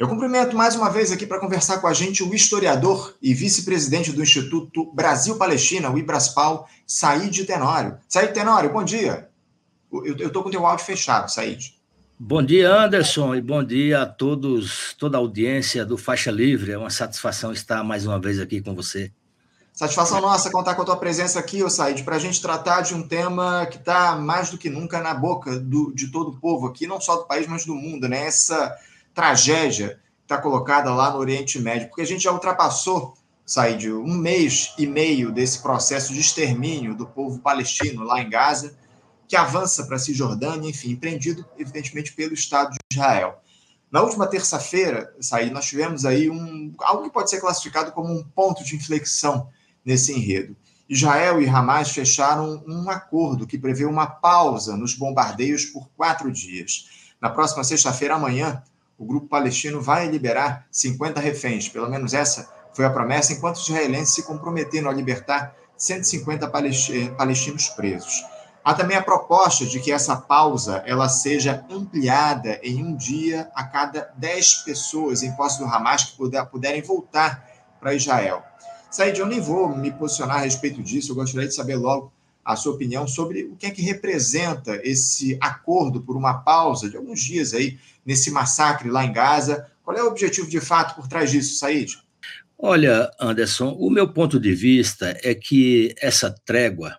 Eu cumprimento mais uma vez aqui para conversar com a gente o historiador e vice-presidente do Instituto Brasil-Palestina, o Ibraspal, Said Tenório. Said Tenório, bom dia. Eu estou com o teu áudio fechado, Said. Bom dia, Anderson, e bom dia a todos, toda a audiência do Faixa Livre. É uma satisfação estar mais uma vez aqui com você. Satisfação nossa contar com a tua presença aqui, ô Said, para a gente tratar de um tema que está mais do que nunca na boca do, de todo o povo aqui, não só do país, mas do mundo, né? Essa tragédia que está colocada lá no Oriente Médio, porque a gente já ultrapassou, Said, um mês e meio desse processo de extermínio do povo palestino lá em Gaza, que avança para a Cisjordânia, enfim, empreendido, evidentemente, pelo Estado de Israel. Na última terça-feira, Said, nós tivemos aí um, algo que pode ser classificado como um ponto de inflexão nesse enredo. Israel e Hamas fecharam um acordo que prevê uma pausa nos bombardeios por quatro dias. Na próxima sexta-feira, amanhã, o grupo palestino vai liberar 50 reféns. Pelo menos essa foi a promessa, enquanto os israelenses se comprometeram a libertar 150 palestinos presos. Há também a proposta de que essa pausa ela seja ampliada em um dia a cada 10 pessoas em posse do Hamas que puder, puderem voltar para Israel. Said, eu nem vou me posicionar a respeito disso, eu gostaria de saber logo a sua opinião sobre o que é que representa esse acordo por uma pausa de alguns dias aí nesse massacre lá em Gaza. Qual é o objetivo de fato por trás disso, Said? Olha, Anderson, o meu ponto de vista é que essa trégua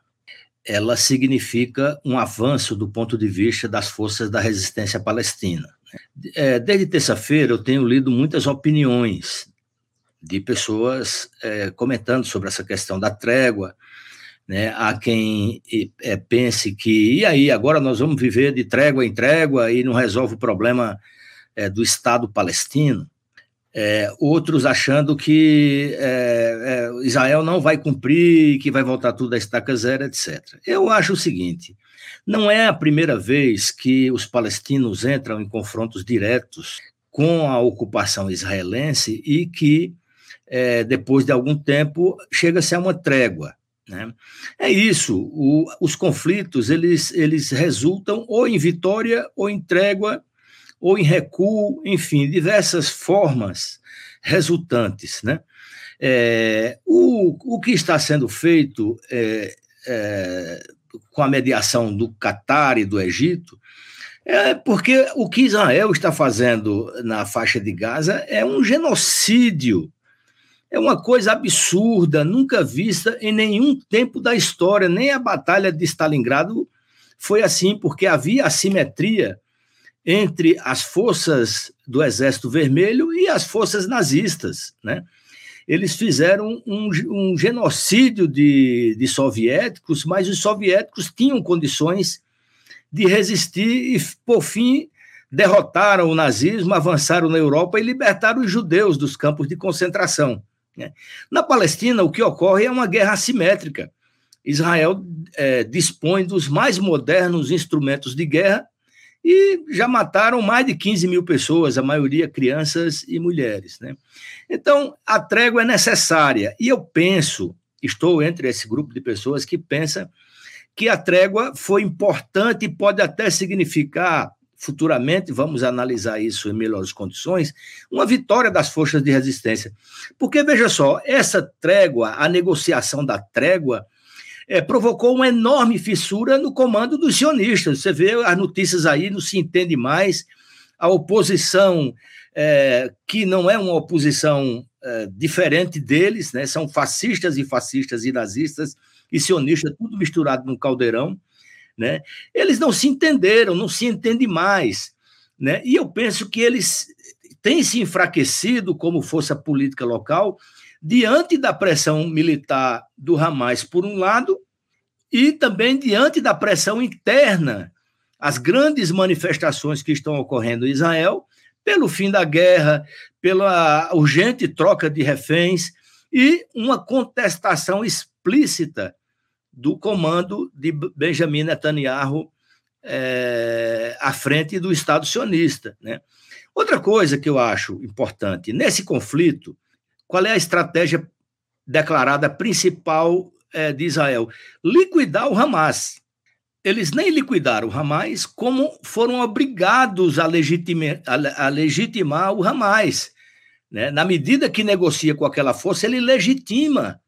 ela significa um avanço do ponto de vista das forças da resistência palestina. É, desde terça-feira eu tenho lido muitas opiniões de pessoas é, comentando sobre essa questão da trégua, né? Há quem é, pense que, e aí, agora nós vamos viver de trégua em trégua e não resolve o problema é, do Estado palestino. É, outros achando que é, é, Israel não vai cumprir, que vai voltar tudo à estaca zero, etc. Eu acho o seguinte: não é a primeira vez que os palestinos entram em confrontos diretos com a ocupação israelense e que, é, depois de algum tempo, chega-se a uma trégua. Né? É isso, o, os conflitos eles, eles resultam ou em vitória ou em trégua ou em recuo, enfim, diversas formas resultantes. Né? É, o, o que está sendo feito é, é, com a mediação do Catar e do Egito é porque o que Israel está fazendo na faixa de Gaza é um genocídio. É uma coisa absurda, nunca vista em nenhum tempo da história. Nem a Batalha de Stalingrado foi assim, porque havia assimetria entre as forças do Exército Vermelho e as forças nazistas, né? Eles fizeram um, um genocídio de, de soviéticos, mas os soviéticos tinham condições de resistir e, por fim, derrotaram o nazismo, avançaram na Europa e libertaram os judeus dos campos de concentração. Né? Na Palestina, o que ocorre é uma guerra assimétrica. Israel é, dispõe dos mais modernos instrumentos de guerra e já mataram mais de 15 mil pessoas, a maioria crianças e mulheres. Né? Então, a trégua é necessária. E eu penso, estou entre esse grupo de pessoas que pensa que a trégua foi importante e pode até significar futuramente, vamos analisar isso em melhores condições, uma vitória das forças de resistência. Porque, veja só, essa trégua, a negociação da trégua, é, provocou uma enorme fissura no comando dos sionistas. Você vê as notícias aí, não se entende mais. A oposição, é, que não é uma oposição é, diferente deles, né? são fascistas e fascistas e nazistas e sionistas, tudo misturado num caldeirão. Né? Eles não se entenderam, não se entende mais. Né? E eu penso que eles têm se enfraquecido como força política local diante da pressão militar do Hamas, por um lado, e também diante da pressão interna, as grandes manifestações que estão ocorrendo em Israel, pelo fim da guerra, pela urgente troca de reféns e uma contestação explícita do comando de Benjamin Netanyahu é, à frente do Estado sionista. Né? Outra coisa que eu acho importante, nesse conflito, qual é a estratégia declarada principal é, de Israel? Liquidar o Hamas. eles nem liquidaram o Hamas, como foram obrigados a, a, a legitimar o Hamas. Né? Na medida que negocia com aquela força, ele legitima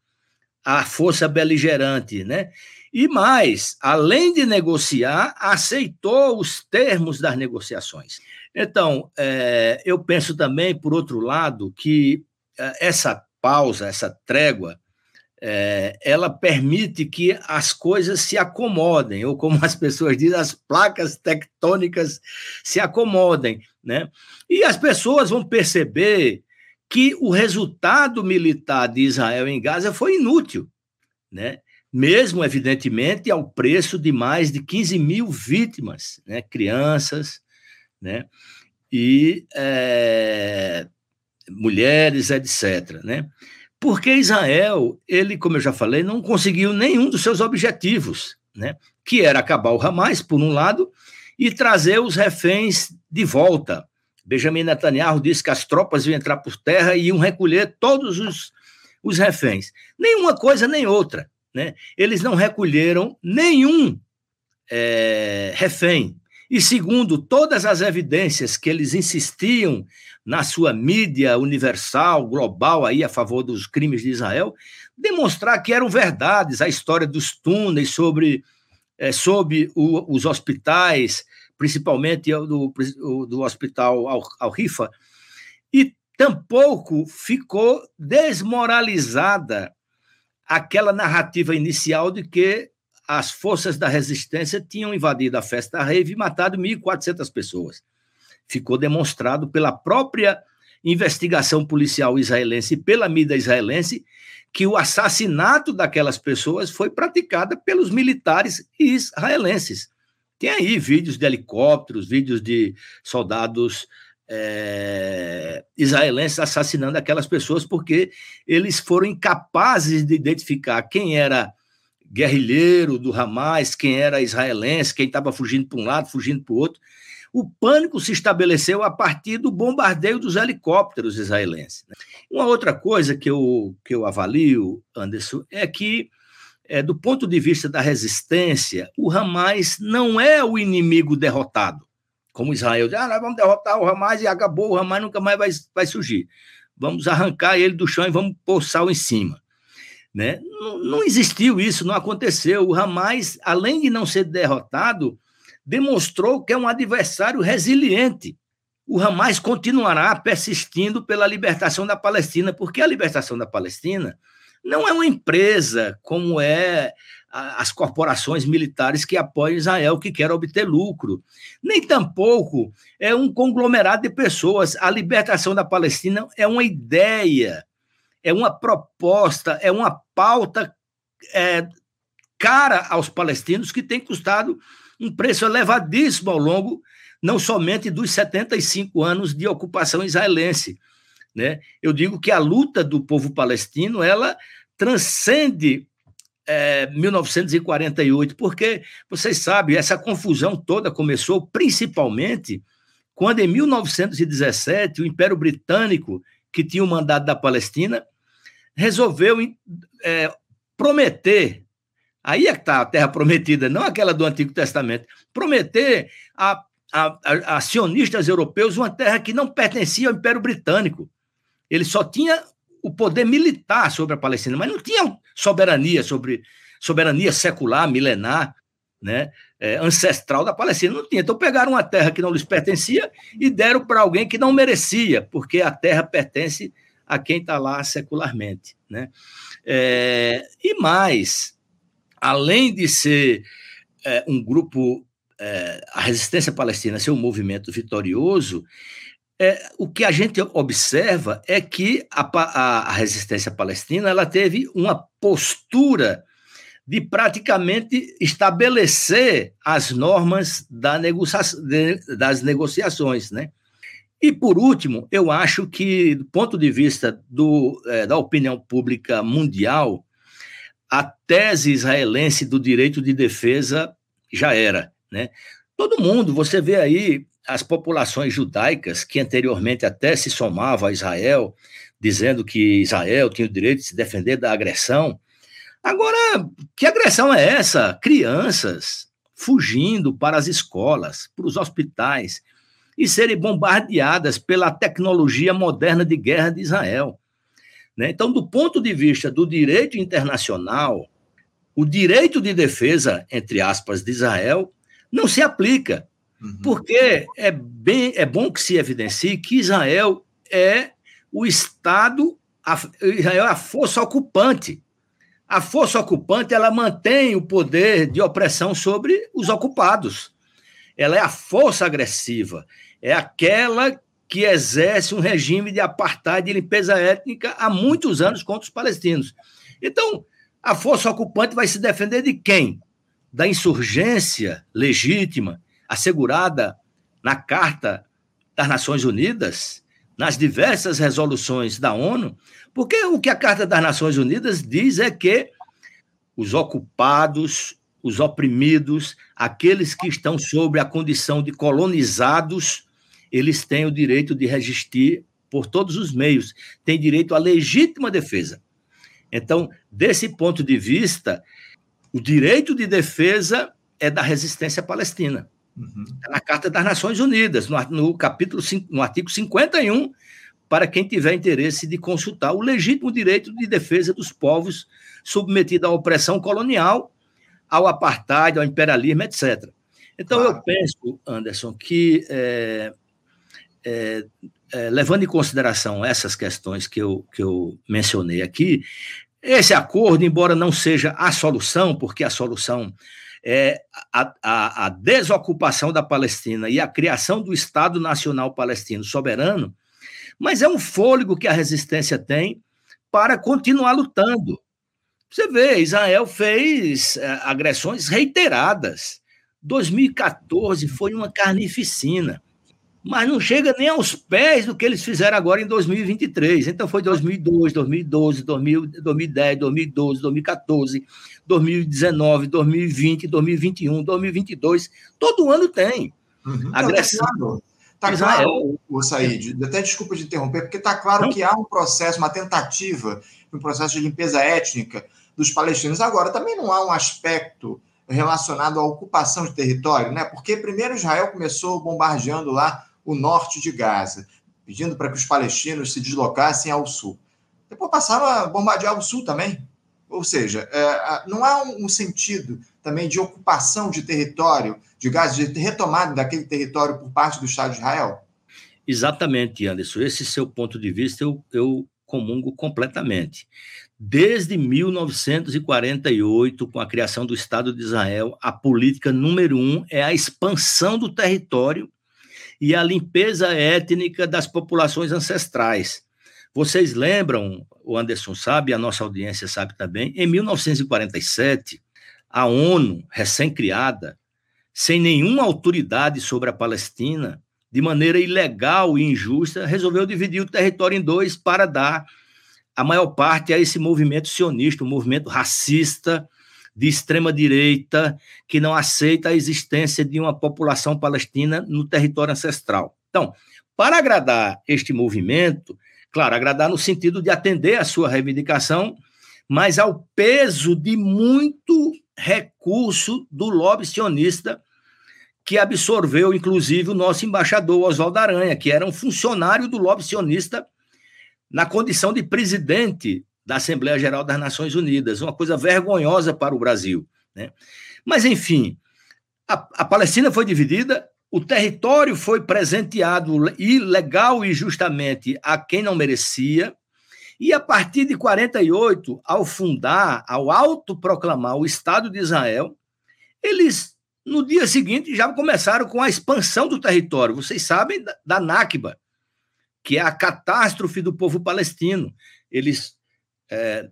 a força beligerante. Né? E mais, além de negociar, aceitou os termos das negociações. Então, é, eu penso também, por outro lado, que é, essa pausa, essa trégua, é, ela permite que as coisas se acomodem, ou como as pessoas dizem, as placas tectônicas se acomodem, né? E as pessoas vão perceber que o resultado militar de Israel em Gaza foi inútil, né? Mesmo, evidentemente, ao preço de mais de 15 mil vítimas, né? Crianças, né? E é, mulheres, etc., né? porque Israel, ele, como eu já falei, não conseguiu nenhum dos seus objetivos, né? que era acabar o Hamas, por um lado, e trazer os reféns de volta. Benjamin Netanyahu disse que as tropas iam entrar por terra e iam recolher todos os, os reféns. Nenhuma coisa nem outra. Né? Eles não recolheram nenhum é, refém. E segundo todas as evidências que eles insistiam na sua mídia universal, global, aí a favor dos crimes de Israel, demonstrar que eram verdades a história dos túneis sobre, é, sobre o, os hospitais, principalmente do, do hospital Al-Rifa, e tampouco ficou desmoralizada aquela narrativa inicial de que as forças da resistência tinham invadido a festa rave e matado 1.400 pessoas ficou demonstrado pela própria investigação policial israelense e pela mídia israelense que o assassinato daquelas pessoas foi praticado pelos militares israelenses. Tem aí vídeos de helicópteros, vídeos de soldados é, israelenses assassinando aquelas pessoas porque eles foram incapazes de identificar quem era guerrilheiro do Hamas, quem era israelense, quem estava fugindo para um lado, fugindo para o outro. O pânico se estabeleceu a partir do bombardeio dos helicópteros israelenses. Né? Uma outra coisa que eu, que eu avalio, Anderson, é que, é, do ponto de vista da resistência, o Hamas não é o inimigo derrotado. Como Israel diz, ah, nós vamos derrotar o Hamas e acabou, o Hamas nunca mais vai, vai surgir. Vamos arrancar ele do chão e vamos pôr sal em cima. Né? Não, não existiu isso, não aconteceu. O Hamas, além de não ser derrotado, demonstrou que é um adversário resiliente. O Hamas continuará persistindo pela libertação da Palestina, porque a libertação da Palestina não é uma empresa como é as corporações militares que apoiam Israel, que querem obter lucro. Nem tampouco é um conglomerado de pessoas. A libertação da Palestina é uma ideia, é uma proposta, é uma pauta é, cara aos palestinos que tem custado um preço elevadíssimo ao longo não somente dos 75 anos de ocupação israelense. Né? Eu digo que a luta do povo palestino ela transcende é, 1948, porque vocês sabem, essa confusão toda começou principalmente quando, em 1917, o Império Britânico, que tinha o mandado da Palestina, resolveu é, prometer Aí é que está a terra prometida, não aquela do Antigo Testamento. Prometer a, a, a, a sionistas europeus uma terra que não pertencia ao Império Britânico. Ele só tinha o poder militar sobre a Palestina, mas não tinha soberania sobre soberania secular, milenar, né, é, ancestral da Palestina. Não tinha. Então pegaram uma terra que não lhes pertencia e deram para alguém que não merecia, porque a terra pertence a quem está lá secularmente. Né? É, e mais, além de ser é, um grupo, é, a resistência palestina ser um movimento vitorioso, é, o que a gente observa é que a, a, a, resistência palestina ela teve uma postura de praticamente estabelecer as normas da negocia de, das negociações, né? E por último, eu acho que do ponto de vista do, é, da opinião pública mundial, a tese israelense do direito de defesa já era, né? Todo mundo, você vê aí as populações judaicas que anteriormente até se somavam a Israel, dizendo que Israel tinha o direito de se defender da agressão. Agora, que agressão é essa? Crianças, fugindo para as escolas, para os hospitais e serem bombardeadas pela tecnologia moderna de guerra de Israel. Né? Então, do ponto de vista do direito internacional, o direito de defesa, entre aspas, de Israel, não se aplica, uhum. porque é, bem, é bom que se evidencie que Israel é o Estado, Israel é a força ocupante. A força ocupante ela mantém o poder de opressão sobre os ocupados. Ela é a força agressiva, é aquela que exerce um regime de apartheid e limpeza étnica há muitos anos contra os palestinos. Então, a força ocupante vai se defender de quem? Da insurgência legítima, assegurada na Carta das Nações Unidas, nas diversas resoluções da ONU, porque o que a Carta das Nações Unidas diz é que os ocupados, os oprimidos, aqueles que estão sob a condição de colonizados, eles têm o direito de resistir por todos os meios, têm direito à legítima defesa. Então, desse ponto de vista, o direito de defesa é da resistência palestina. Uhum. Tá na Carta das Nações Unidas, no, no capítulo, no artigo 51, para quem tiver interesse de consultar o legítimo direito de defesa dos povos submetidos à opressão colonial, ao apartheid, ao imperialismo, etc. Então, claro. eu penso, Anderson, que é, é, é, levando em consideração essas questões que eu, que eu mencionei aqui, esse acordo, embora não seja a solução, porque a solução é a, a, a, desocupação da Palestina e a criação do Estado Nacional Palestino soberano, mas é um fôlego que a resistência tem para continuar lutando. Você vê, Israel fez é, agressões reiteradas. 2014 foi uma carnificina mas não chega nem aos pés do que eles fizeram agora em 2023. Então foi 2002, 2012, 2010, 2012, 2014, 2019, 2020, 2021, 2022. Todo ano tem. Uhum. Agressão. Está claro, tá o Said, até desculpa de interromper, porque está claro que há um processo, uma tentativa, um processo de limpeza étnica dos palestinos. Agora, também não há um aspecto relacionado à ocupação de território, né? Porque primeiro Israel começou bombardeando lá o norte de Gaza, pedindo para que os palestinos se deslocassem ao sul. Depois passaram a bombardear o sul também. Ou seja, é, não há um sentido também de ocupação de território de Gaza, de retomada daquele território por parte do Estado de Israel? Exatamente, Anderson. Esse seu ponto de vista eu, eu comungo completamente. Desde 1948, com a criação do Estado de Israel, a política número um é a expansão do território e a limpeza étnica das populações ancestrais. Vocês lembram, o Anderson sabe, a nossa audiência sabe também, em 1947, a ONU, recém-criada, sem nenhuma autoridade sobre a Palestina, de maneira ilegal e injusta, resolveu dividir o território em dois para dar a maior parte a esse movimento sionista, um movimento racista, de extrema-direita que não aceita a existência de uma população palestina no território ancestral. Então, para agradar este movimento, claro, agradar no sentido de atender a sua reivindicação, mas ao peso de muito recurso do lobby sionista que absorveu, inclusive, o nosso embaixador Oswaldo Aranha, que era um funcionário do lobby sionista na condição de presidente da Assembleia Geral das Nações Unidas, uma coisa vergonhosa para o Brasil. Né? Mas, enfim, a, a Palestina foi dividida, o território foi presenteado ilegal e justamente a quem não merecia, e a partir de 48, ao fundar, ao autoproclamar o Estado de Israel, eles, no dia seguinte, já começaram com a expansão do território. Vocês sabem da, Nakba, que é a catástrofe do povo palestino. Eles é,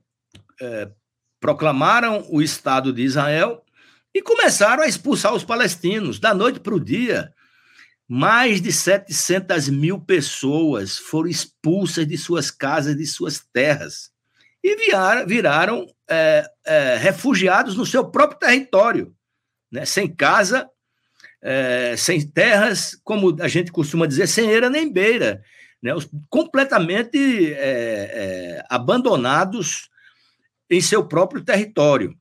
é, proclamaram o Estado de Israel e começaram a expulsar os palestinos. Da noite para o dia, mais de 700 mil pessoas foram expulsas de suas casas, de suas terras, e viraram, viraram é, é, refugiados no seu próprio território, né? sem casa, é, sem terras, como a gente costuma dizer, sem eira nem beira né, completamente é, é, abandonados em seu próprio território.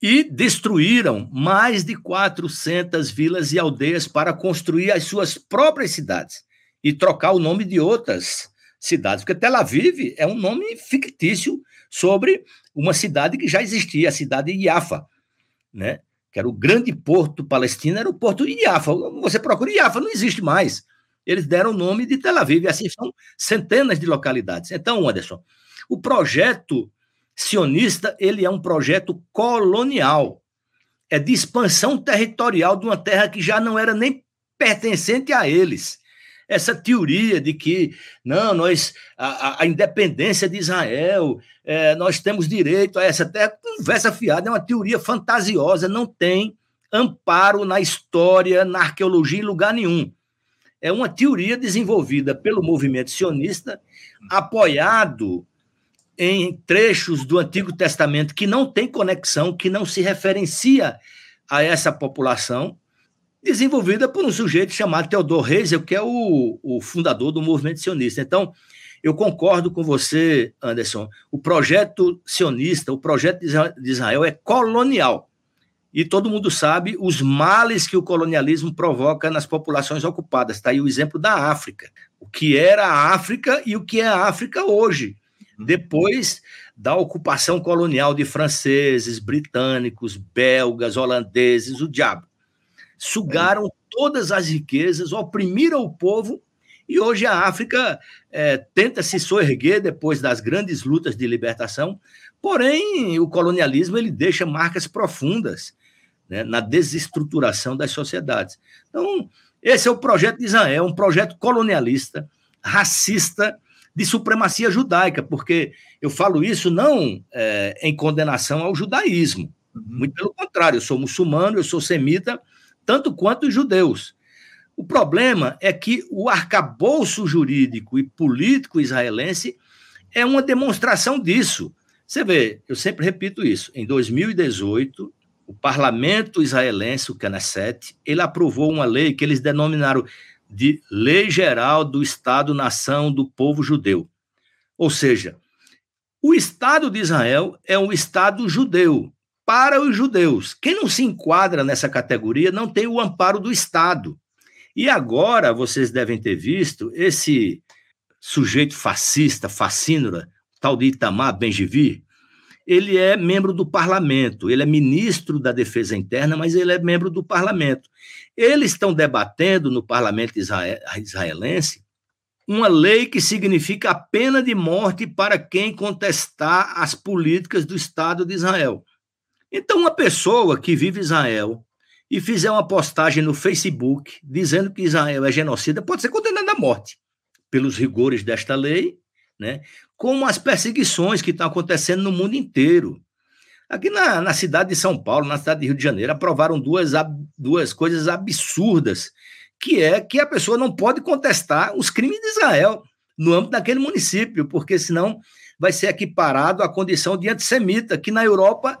E destruíram mais de 400 vilas e aldeias para construir as suas próprias cidades e trocar o nome de outras cidades, porque Tel Aviv é um nome fictício sobre uma cidade que já existia, a cidade de Yafa, né? que era o grande porto palestino, era o porto de Yafa. Você procura Yafa, não existe mais. Eles deram o nome de Tel Aviv, e assim são centenas de localidades. Então, Anderson, o projeto sionista, ele é um projeto colonial, é de expansão territorial de uma terra que já não era nem pertencente a eles essa teoria de que não, nós a, a independência de Israel, é, nós temos direito a essa terra, conversa fiada, é uma teoria fantasiosa, não tem amparo na história, na arqueologia, em lugar nenhum. É uma teoria desenvolvida pelo movimento sionista, apoiado em trechos do Antigo Testamento que não tem conexão, que não se referencia a essa população, desenvolvida por um sujeito chamado Theodor Herzl, que é o, o fundador do movimento sionista. Então, eu concordo com você, Anderson. O projeto sionista, o projeto de Israel é colonial. E todo mundo sabe os males que o colonialismo provoca nas populações ocupadas. Está aí o exemplo da África. O que era a África e o que é a África hoje. Depois da ocupação colonial de franceses, britânicos, belgas, holandeses, o diabo sugaram todas as riquezas, oprimiram o povo, e hoje a África é, tenta se soerguer depois das grandes lutas de libertação, porém o colonialismo ele deixa marcas profundas né, na desestruturação das sociedades. Então, esse é o projeto de Israel, um projeto colonialista, racista, de supremacia judaica, porque eu falo isso não é, em condenação ao judaísmo, uhum. muito pelo contrário, eu sou muçulmano, eu sou semita, tanto quanto os judeus. O problema é que o arcabouço jurídico e político israelense é uma demonstração disso. Você vê, eu sempre repito isso, em 2018, o parlamento israelense, o Knesset, ele aprovou uma lei que eles denominaram de Lei Geral do Estado-nação do Povo Judeu. Ou seja, o Estado de Israel é um Estado judeu, para os judeus. Quem não se enquadra nessa categoria não tem o amparo do Estado. E agora vocês devem ter visto esse sujeito fascista, fascínora, tal de Itamar Ben-Gvir, ele é membro do parlamento, ele é ministro da Defesa Interna, mas ele é membro do parlamento. Eles estão debatendo no parlamento israelense uma lei que significa a pena de morte para quem contestar as políticas do Estado de Israel. Então, uma pessoa que vive Israel e fizer uma postagem no Facebook dizendo que Israel é genocida pode ser condenada à morte pelos rigores desta lei, né? Como as perseguições que estão acontecendo no mundo inteiro. Aqui na, na cidade de São Paulo, na cidade de Rio de Janeiro, aprovaram duas, duas coisas absurdas, que é que a pessoa não pode contestar os crimes de Israel no âmbito daquele município, porque senão vai ser equiparado à condição de antissemita, que na Europa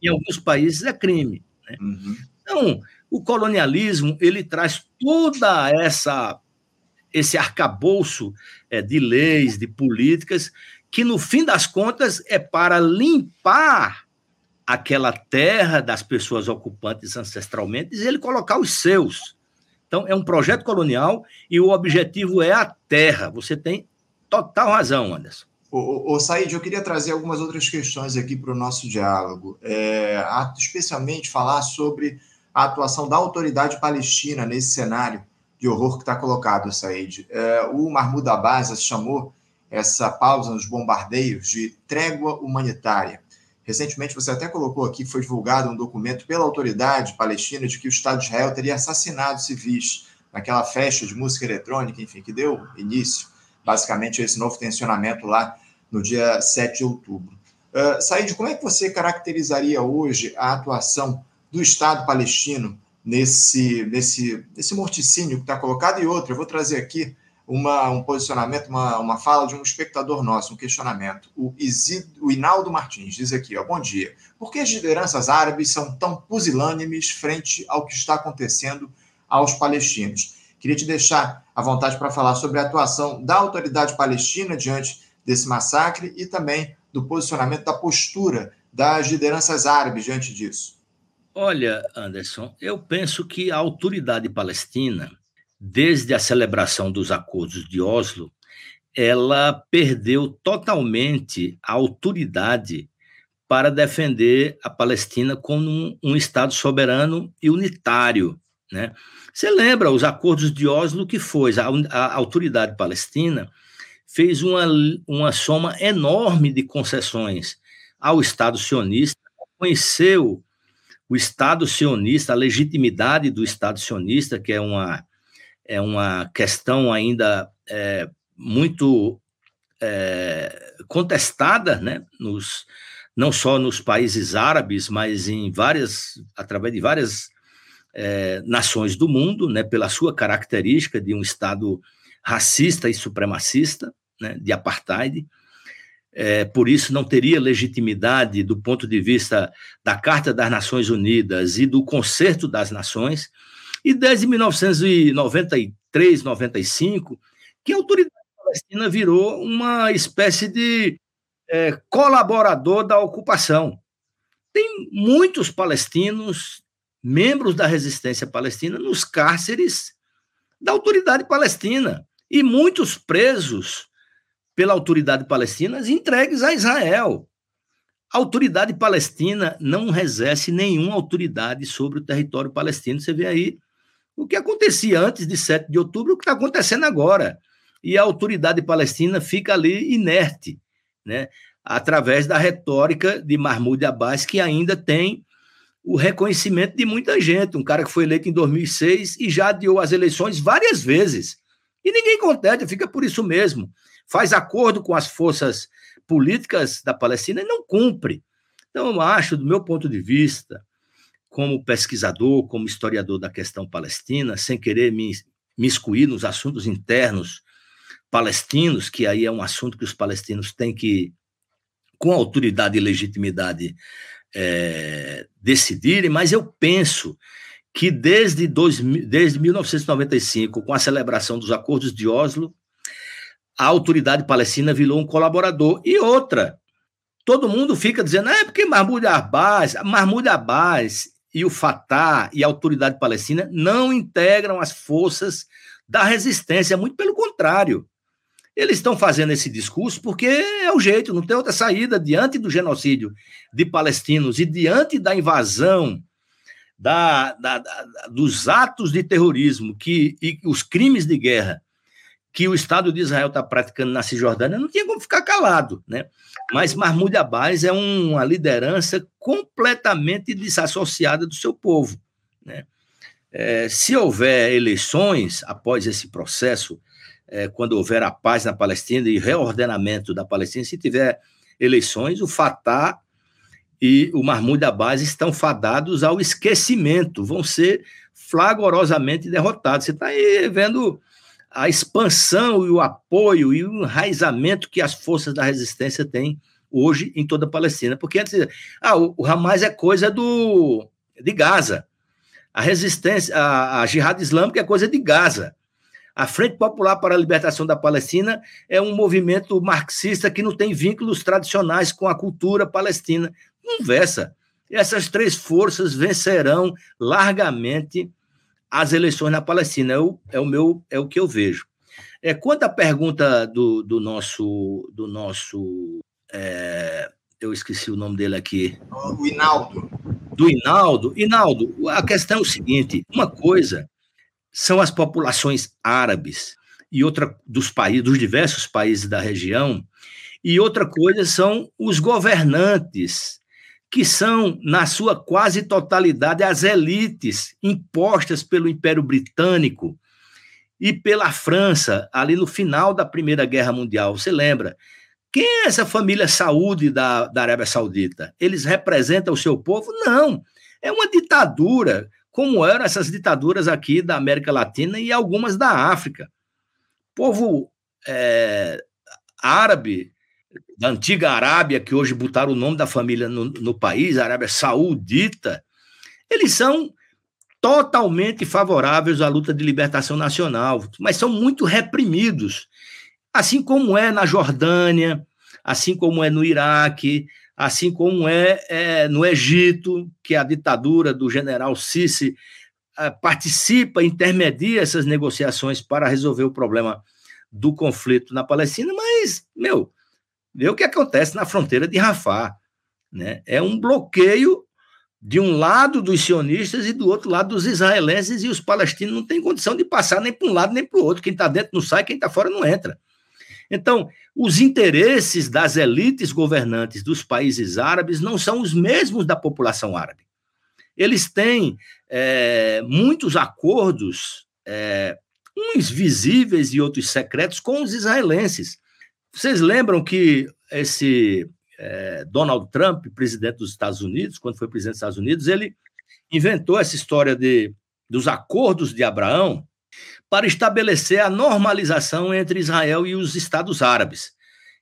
em alguns países é crime. Né? Uhum. Então, o colonialismo ele traz toda essa esse arcabouço é, de leis, de políticas, que no fim das contas é para limpar aquela terra das pessoas ocupantes ancestralmente e ele colocar os seus. Então, é um projeto colonial e o objetivo é a terra. Você tem total razão, Anderson. O, o, Said, eu queria trazer algumas outras questões aqui para o nosso diálogo, é, especialmente falar sobre a atuação da autoridade palestina nesse cenário de horror que está colocado, Said. É, o Mahmoud Abbas chamou essa pausa nos bombardeios de trégua humanitária. Recentemente, você até colocou aqui que foi divulgado um documento pela autoridade palestina de que o Estado de Israel teria assassinado civis naquela festa de música eletrônica, enfim, que deu início basicamente esse novo tensionamento lá no dia 7 de outubro. Uh, Said, como é que você caracterizaria hoje a atuação do Estado palestino nesse, nesse, nesse morticínio que está colocado? E outra, eu vou trazer aqui uma, um posicionamento, uma, uma fala de um espectador nosso, um questionamento. O, Isid, o Inaldo Martins diz aqui, ó, bom dia. Por que as lideranças árabes são tão pusilânimes frente ao que está acontecendo aos palestinos? Queria te deixar à vontade para falar sobre a atuação da autoridade palestina diante desse massacre e também do posicionamento da postura das lideranças árabes diante disso? Olha, Anderson, eu penso que a autoridade palestina, desde a celebração dos acordos de Oslo, ela perdeu totalmente a autoridade para defender a Palestina como um, um Estado soberano e unitário. Né? Você lembra os acordos de Oslo que foi? A, a autoridade palestina fez uma, uma soma enorme de concessões ao Estado sionista, conheceu o Estado sionista, a legitimidade do Estado sionista, que é uma, é uma questão ainda é, muito é, contestada, né, nos, não só nos países árabes, mas em várias, através de várias é, nações do mundo, né, pela sua característica de um Estado racista e supremacista, né, de apartheid. É, por isso, não teria legitimidade do ponto de vista da Carta das Nações Unidas e do Concerto das Nações. E desde 1993, 95, que a autoridade palestina virou uma espécie de é, colaborador da ocupação. Tem muitos palestinos, membros da resistência palestina, nos cárceres da autoridade palestina, e muitos presos pela autoridade palestina entregues a Israel. A autoridade palestina não exerce nenhuma autoridade sobre o território palestino. Você vê aí o que acontecia antes de 7 de outubro, o que está acontecendo agora. E a autoridade palestina fica ali inerte, né? através da retórica de Mahmoud Abbas, que ainda tem o reconhecimento de muita gente. Um cara que foi eleito em 2006 e já adiou as eleições várias vezes. E ninguém contesta, fica por isso mesmo faz acordo com as forças políticas da Palestina e não cumpre. Então, eu acho, do meu ponto de vista, como pesquisador, como historiador da questão palestina, sem querer me, me excluir nos assuntos internos palestinos, que aí é um assunto que os palestinos têm que, com autoridade e legitimidade, é, decidirem, mas eu penso que desde, dois, desde 1995, com a celebração dos acordos de Oslo, a autoridade palestina virou um colaborador. E outra, todo mundo fica dizendo, é porque Mahmoud Abbas, Mahmoud Abbas e o Fatah e a autoridade palestina não integram as forças da resistência, muito pelo contrário. Eles estão fazendo esse discurso porque é o jeito, não tem outra saída diante do genocídio de palestinos e diante da invasão, da, da, da dos atos de terrorismo que, e os crimes de guerra que o Estado de Israel está praticando na Cisjordânia, não tinha como ficar calado, né? Mas Mahmoud Abbas é uma liderança completamente desassociada do seu povo, né? É, se houver eleições após esse processo, é, quando houver a paz na Palestina e reordenamento da Palestina, se tiver eleições, o Fatah e o Mahmoud Abbas estão fadados ao esquecimento, vão ser flagorosamente derrotados. Você está aí vendo a expansão e o apoio e o enraizamento que as forças da resistência têm hoje em toda a Palestina. Porque antes, ah, o, o Hamas é coisa do, de Gaza. A resistência, a, a jihad islâmica é coisa de Gaza. A Frente Popular para a Libertação da Palestina é um movimento marxista que não tem vínculos tradicionais com a cultura palestina. Conversa. Essas três forças vencerão largamente as eleições na Palestina. É o, é o meu é o que eu vejo. É, quanto à pergunta do, do nosso do nosso é, eu esqueci o nome dele aqui. O Inaldo. Do Inaldo. Inaldo, a questão é o seguinte: uma coisa são as populações árabes e outra dos países, dos diversos países da região, e outra coisa são os governantes que são, na sua quase totalidade, as elites impostas pelo Império Britânico e pela França, ali no final da Primeira Guerra Mundial. Você lembra? Quem é essa família Saúde da, da Arábia Saudita? Eles representam o seu povo? Não. É uma ditadura, como eram essas ditaduras aqui da América Latina e algumas da África. povo é, árabe da antiga Arábia, que hoje botaram o nome da família no, no país, Arábia Saudita, eles são totalmente favoráveis à luta de libertação nacional, mas são muito reprimidos, assim como é na Jordânia, assim como é no Iraque, assim como é, é no Egito, que a ditadura do general Sisi é, participa, intermedia essas negociações para resolver o problema do conflito na Palestina, mas, meu, vê o que acontece na fronteira de Rafah. Né? É um bloqueio de um lado dos sionistas e do outro lado dos israelenses, e os palestinos não têm condição de passar nem para um lado nem para o outro. Quem está dentro não sai, quem está fora não entra. Então, os interesses das elites governantes dos países árabes não são os mesmos da população árabe. Eles têm é, muitos acordos, é, uns visíveis e outros secretos, com os israelenses. Vocês lembram que esse é, Donald Trump, presidente dos Estados Unidos, quando foi presidente dos Estados Unidos, ele inventou essa história de, dos acordos de Abraão para estabelecer a normalização entre Israel e os estados árabes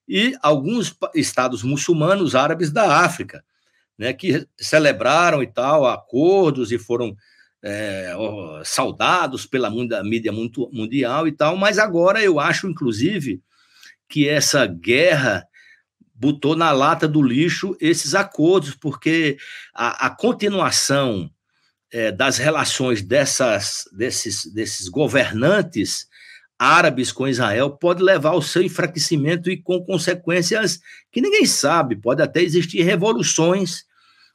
e alguns estados muçulmanos árabes da África, né, que celebraram e tal acordos e foram é, saudados pela mídia mundial e tal, mas agora eu acho, inclusive, que essa guerra botou na lata do lixo esses acordos, porque a, a continuação é, das relações dessas, desses, desses governantes árabes com Israel pode levar ao seu enfraquecimento e com consequências que ninguém sabe. Pode até existir revoluções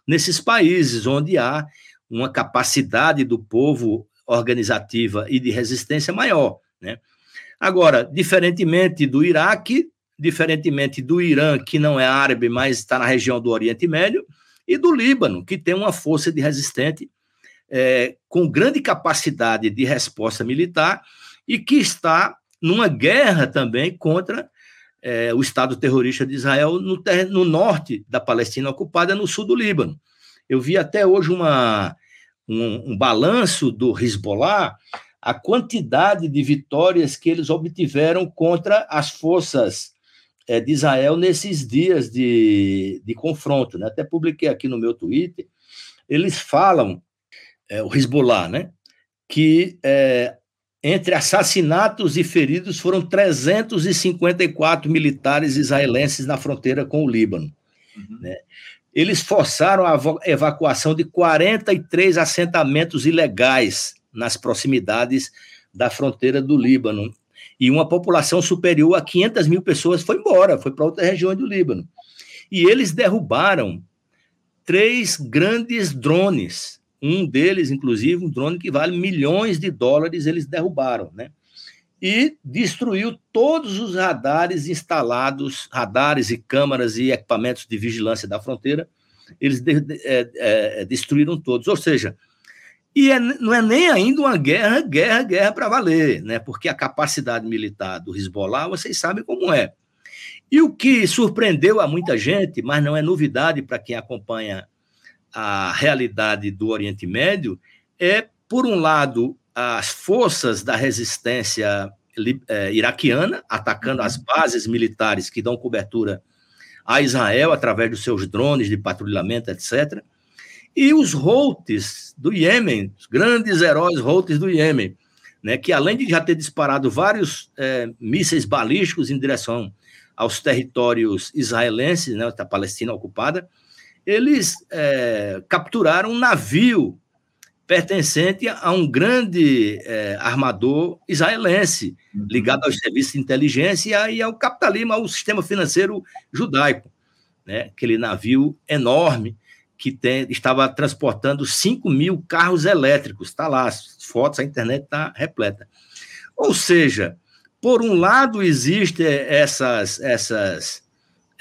nesses países onde há uma capacidade do povo organizativa e de resistência maior, né? Agora, diferentemente do Iraque, diferentemente do Irã, que não é árabe, mas está na região do Oriente Médio, e do Líbano, que tem uma força de resistente é, com grande capacidade de resposta militar e que está numa guerra também contra é, o Estado terrorista de Israel no, no, norte da Palestina ocupada, no sul do Líbano. Eu vi até hoje uma, um, um balanço do Hezbollah, a quantidade de vitórias que eles obtiveram contra as forças é, de Israel nesses dias de, de confronto. Né? Até publiquei aqui no meu Twitter. Eles falam, é, o Hezbollah, né? que é, entre assassinatos e feridos foram 354 militares israelenses na fronteira com o Líbano. Uhum. Né? Eles forçaram a evacuação de 43 assentamentos ilegais nas proximidades da fronteira do Líbano e uma população superior a 500 mil pessoas foi embora, foi para outra região do Líbano. E eles derrubaram três grandes drones, um deles, inclusive, um drone que vale milhões de dólares, eles derrubaram, né? E destruiu todos os radares instalados, radares e câmaras e equipamentos de vigilância da fronteira, eles de, de, é, é, destruíram todos. Ou seja, e é, não é nem ainda uma guerra, guerra, guerra para valer, né? porque a capacidade militar do Hezbollah, vocês sabem como é. E o que surpreendeu a muita gente, mas não é novidade para quem acompanha a realidade do Oriente Médio, é, por um lado, as forças da resistência é, iraquiana atacando as bases militares que dão cobertura a Israel através dos seus drones de patrulhamento, etc e os Houthis do Iêmen, os grandes heróis Houthis do Iêmen, né, que além de já ter disparado vários é, mísseis balísticos em direção aos territórios israelenses, né, da Palestina ocupada, eles é, capturaram um navio pertencente a um grande é, armador israelense, uhum. ligado aos serviços de inteligência e ao capitalismo, ao sistema financeiro judaico. Né? Aquele navio enorme que tem, estava transportando 5 mil carros elétricos. Está lá, as fotos, a internet está repleta. Ou seja, por um lado, existem essas, essas,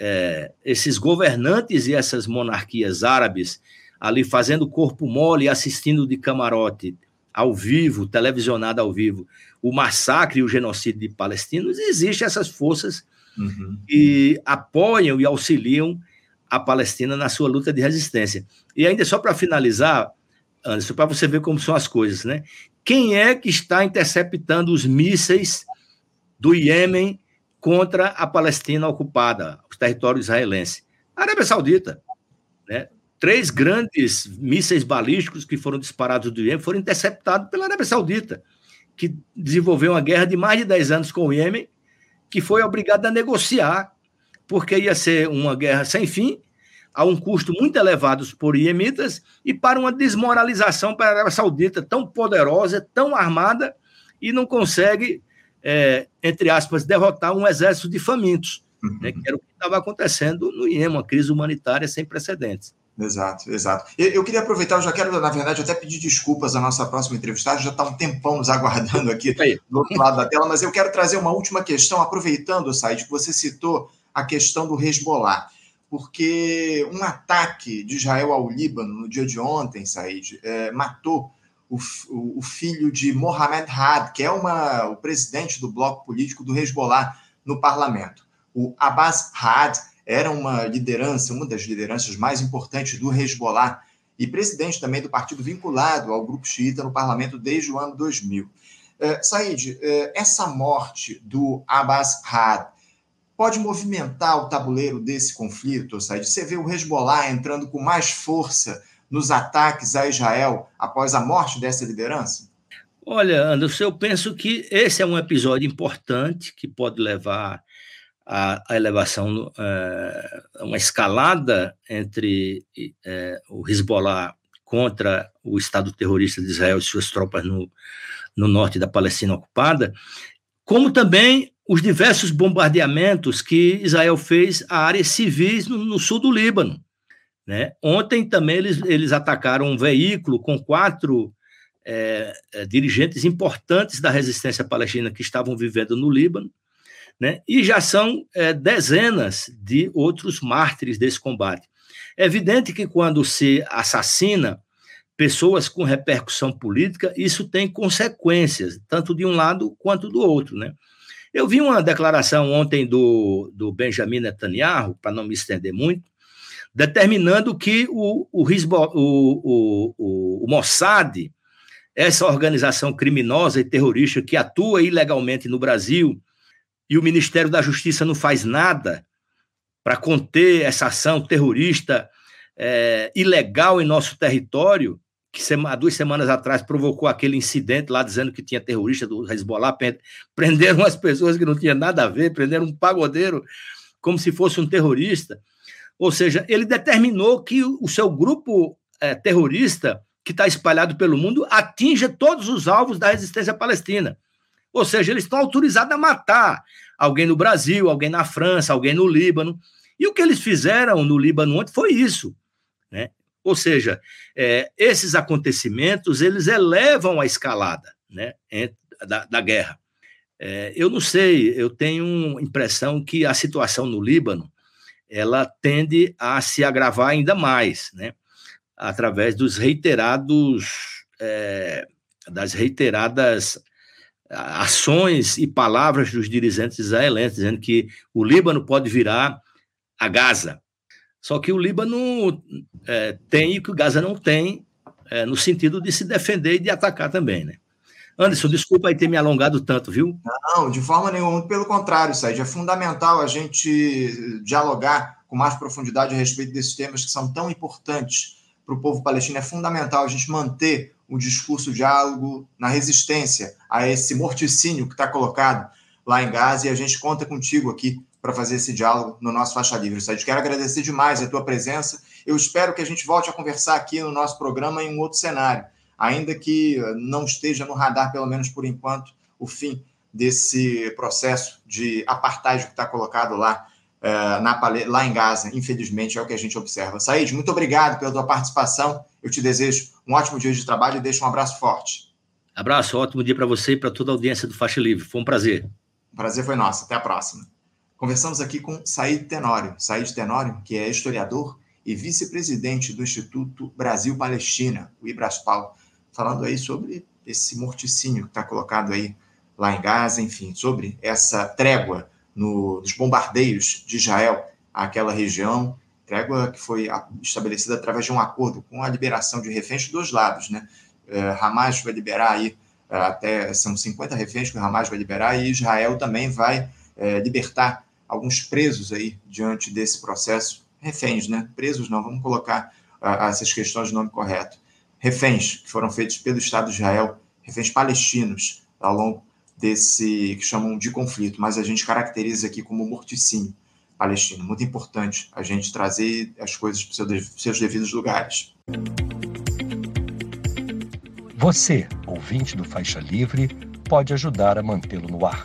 é, esses governantes e essas monarquias árabes ali fazendo corpo mole, assistindo de camarote ao vivo, televisionado ao vivo, o massacre e o genocídio de palestinos, existem essas forças uhum. que apoiam e auxiliam a Palestina na sua luta de resistência. E ainda só para finalizar, Anderson, para você ver como são as coisas, né? Quem é que está interceptando os mísseis do Iêmen contra a Palestina ocupada, os territórios israelenses? A Arábia Saudita, né? Três grandes mísseis balísticos que foram disparados do Iêmen foram interceptados pela Arábia Saudita, que desenvolveu uma guerra de mais de 10 anos com o Iêmen, que foi obrigada a negociar porque ia ser uma guerra sem fim, a um custo muito elevado por iemitas e para uma desmoralização para a Arábia Saudita, tão poderosa, tão armada, e não consegue, é, entre aspas, derrotar um exército de famintos, uhum. né, que era o que estava acontecendo no Iêmen, uma crise humanitária sem precedentes. Exato, exato. Eu, eu, queria aproveitar, eu já quero, na verdade, até pedir desculpas à nossa próxima entrevistada, já está um tempão nos aguardando aqui do outro lado da tela, mas eu quero trazer uma última questão, aproveitando, Said, que você citou a questão do Hezbollah porque um ataque de Israel ao Líbano no dia de ontem, Said, é, matou o, o, filho de Mohamed Had, que é uma, o presidente do bloco político do Hezbollah no parlamento. O Abbas Had era uma liderança, uma das lideranças mais importantes do Hezbollah e presidente também do partido vinculado ao grupo xiita no parlamento desde o ano 2000. É, Said, é, essa morte do Abbas Had pode movimentar o tabuleiro desse conflito, seja, você vê o Hezbollah entrando com mais força nos ataques a Israel após a morte dessa liderança? Olha, Anderson, eu penso que esse é um episódio importante que pode levar à, elevação, é, uma escalada entre é, o Hezbollah contra o Estado terrorista de Israel e suas tropas no, no norte da Palestina ocupada, como também os diversos bombardeamentos que Israel fez a áreas civis no, no sul do Líbano. Né? Ontem também eles, eles atacaram um veículo com quatro é, é, dirigentes importantes da resistência palestina que estavam vivendo no Líbano, né? e já são é, dezenas de outros mártires desse combate. É evidente que quando se assassina pessoas com repercussão política, isso tem consequências, tanto de um lado quanto do outro. Né? Eu vi uma declaração ontem do, do Benjamin Netanyahu, para não me estender muito, determinando que o, o, o, o, o Mossad, essa organização criminosa e terrorista que atua ilegalmente no Brasil, e o Ministério da Justiça não faz nada para conter essa ação terrorista é, ilegal em nosso território, que há duas semanas atrás provocou aquele incidente lá dizendo que tinha terrorista do Hezbollah, prenderam umas pessoas que não tinham nada a ver, prenderam um pagodeiro como se fosse um terrorista. Ou seja, ele determinou que o seu grupo é, terrorista, que está espalhado pelo mundo, atinja todos os alvos da resistência palestina. Ou seja, eles estão autorizados a matar alguém no Brasil, alguém na França, alguém no Líbano. E o que eles fizeram no Líbano ontem foi isso. Ou seja, é, esses acontecimentos eles elevam a escalada né, da, da guerra. É, eu não sei, eu tenho impressão que a situação no Líbano ela tende a se agravar ainda mais, né, através dos reiterados é, das reiteradas ações e palavras dos dirigentes israelenses, dizendo que o Líbano pode virar a Gaza, só que o Líbano é, tem o que o Gaza não tem, é, no sentido de se defender e de atacar também, né? Anderson, desculpa aí ter me alongado tanto, viu? Não, de forma nenhuma, pelo contrário, Said, é fundamental a gente dialogar com mais profundidade a respeito desses temas que são tão importantes para o povo palestino. É fundamental a gente manter o discurso, o diálogo na resistência a esse morticínio que está colocado lá em Gaza e a gente conta contigo aqui para fazer esse diálogo no nosso Faixa Livre. Sérgio, quero agradecer demais a tua presença. Eu espero que a gente volte a conversar aqui no nosso programa em um outro cenário, ainda que não esteja no radar, pelo menos por enquanto, o fim desse processo de apartheid que está colocado lá, uh, na, lá em Gaza. Infelizmente, é o que a gente observa. Said, muito obrigado pela tua participação. Eu te desejo um ótimo dia de trabalho e deixo um abraço forte. Abraço, ótimo dia para você e para toda a audiência do Faixa Livre. Foi um prazer. O prazer foi nosso. Até a próxima. Conversamos aqui com Said Tenório. Said Tenório, que é historiador e vice-presidente do Instituto Brasil-Palestina, o Ibraspal, falando aí sobre esse morticínio que está colocado aí lá em Gaza, enfim, sobre essa trégua no, nos bombardeios de Israel àquela região, trégua que foi estabelecida através de um acordo com a liberação de reféns dos dois lados, né? É, Hamas vai liberar aí é, até são 50 reféns que o Hamas vai liberar e Israel também vai é, libertar alguns presos aí diante desse processo, reféns, né? Presos não, vamos colocar uh, essas questões de nome correto. Reféns que foram feitos pelo Estado de Israel, reféns palestinos ao longo desse que chamam de conflito, mas a gente caracteriza aqui como morticínio. palestino. Muito importante a gente trazer as coisas para os seus devidos lugares. Você, ouvinte do Faixa Livre, pode ajudar a mantê-lo no ar.